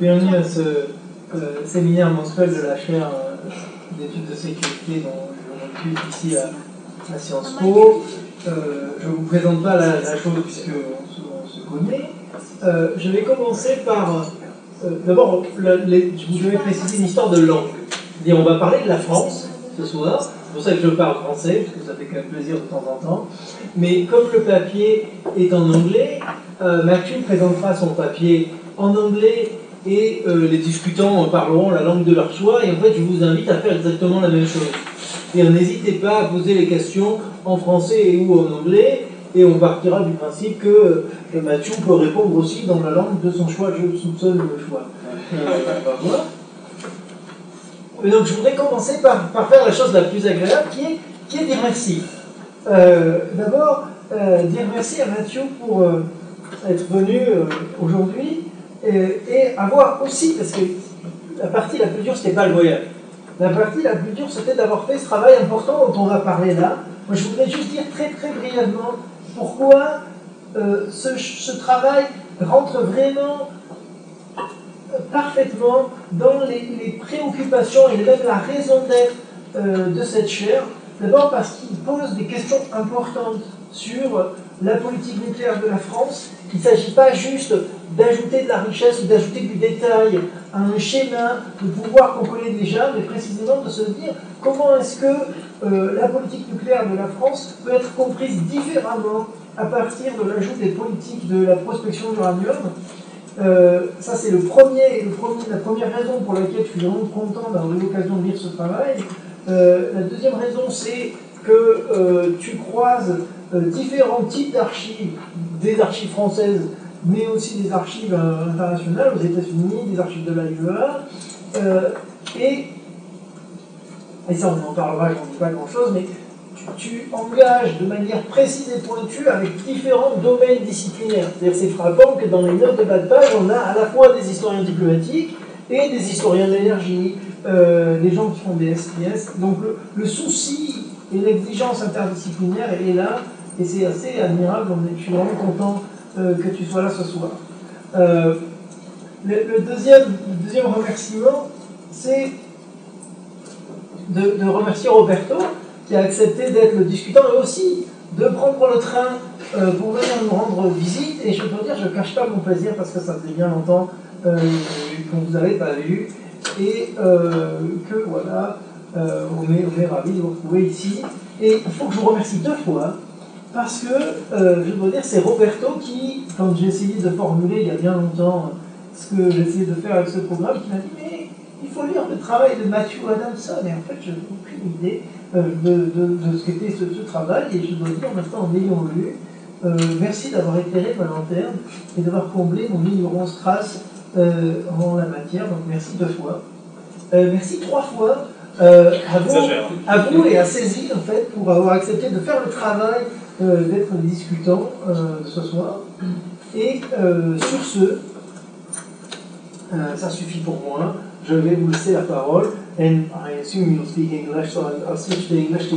bienvenue à ce euh, séminaire mensuel de la chaire euh, d'études de sécurité dont je m'occupe ici à, Sciences Po. Euh, je ne vous présente pas la, chose puisqu'on se, se connaît. Je vais commencer par. D'abord, je vous avais précisé une histoire de langue. C'est-à-dire, on va parler de la France ce soir. C'est pour ça que je parle français, parce que ça fait quand même plaisir de temps en temps. Mais comme le papier est en anglais, Mathieu présentera son papier en anglais et euh, les discutants parleront la langue de leur choix. Et en fait, je vous invite à faire exactement la même chose. Et n'hésitez pas à poser les questions en français et ou en anglais. Et on partira du principe que euh, Mathieu peut répondre aussi dans la langue de son choix. Je soupçonne le choix. Euh, voir. Et donc, je voudrais commencer par, par faire la chose la plus agréable qui est, qui est dire merci. Euh, D'abord, euh, dire merci à Mathieu pour euh, être venu euh, aujourd'hui et, et avoir aussi, parce que la partie la plus dure, c'était pas le voyage. La partie la plus dure, c'était d'avoir fait ce travail important dont on va parler là. Moi, je voudrais juste dire très très brièvement pourquoi euh, ce, travail rentre vraiment euh, parfaitement dans les, les préoccupations et même la raison d'être euh, de cette chaire. D'abord parce qu'il pose des questions importantes sur la politique nucléaire de la France. Il ne s'agit pas juste d'ajouter de la richesse ou d'ajouter du détail à un schéma de pouvoir qu'on connaît déjà, mais précisément de se dire comment est-ce que euh, la politique nucléaire de la France peut être comprise différemment à partir de l'ajout des politiques de la prospection d'uranium. Euh, ça, c'est la première raison pour laquelle je suis vraiment content d'avoir eu l'occasion de lire ce travail. Euh, la deuxième raison, c'est que tu croises différents types d'archives, des archives françaises, mais aussi des archives euh, internationales aux États-Unis, des archives de l'AIEA. Euh, et, et ça, on en parlera, je n'en dis pas grand-chose, mais tu, engages de manière précise et pointue avec différents domaines disciplinaires. C'est-à-dire, c'est frappant que dans les notes de bas de page, on a à la fois des historiens diplomatiques et des historiens de l'énergie, euh, des gens qui font des STS. Donc, le, souci et l'exigence interdisciplinaire, est là, et c'est assez admirable. Je suis vraiment content euh, que tu sois là ce soir. Euh, le, deuxième, le deuxième remerciement, c'est de, remercier Roberto qui a accepté d'être le discutant et aussi de prendre le train euh, pour venir nous rendre visite. Et je dois dire, je ne cache pas mon plaisir parce que ça faisait bien longtemps qu'on ne vous avait pas vu et que voilà, on est ravis de vous retrouver ici. Et il faut que je vous remercie deux fois parce que euh, je dois dire, c'est Roberto qui, quand j'ai essayé de formuler il y a bien longtemps ce que j'essayais de faire avec ce programme, qui m'a dit Mais il faut lire le travail de Matthew Adamson. Et en fait, je n'ai aucune idée euh, de, de- de ce qu'était ce, ce travail. Et je dois dire maintenant, en ayant lu, euh, merci d'avoir éclairé ma lanterne et d'avoir comblé mon ignorance euh, en la matière. Donc merci deux fois. Euh, merci trois fois euh, à, vous, Exagère. à vous et à Cécile en fait pour avoir accepté de faire le travail euh, d'être discutant euh, ce soir. Et euh, sur ce, ça suffit pour moi. Je vais vous laisser la parole. And I assume you'll speak English, so I'll, English.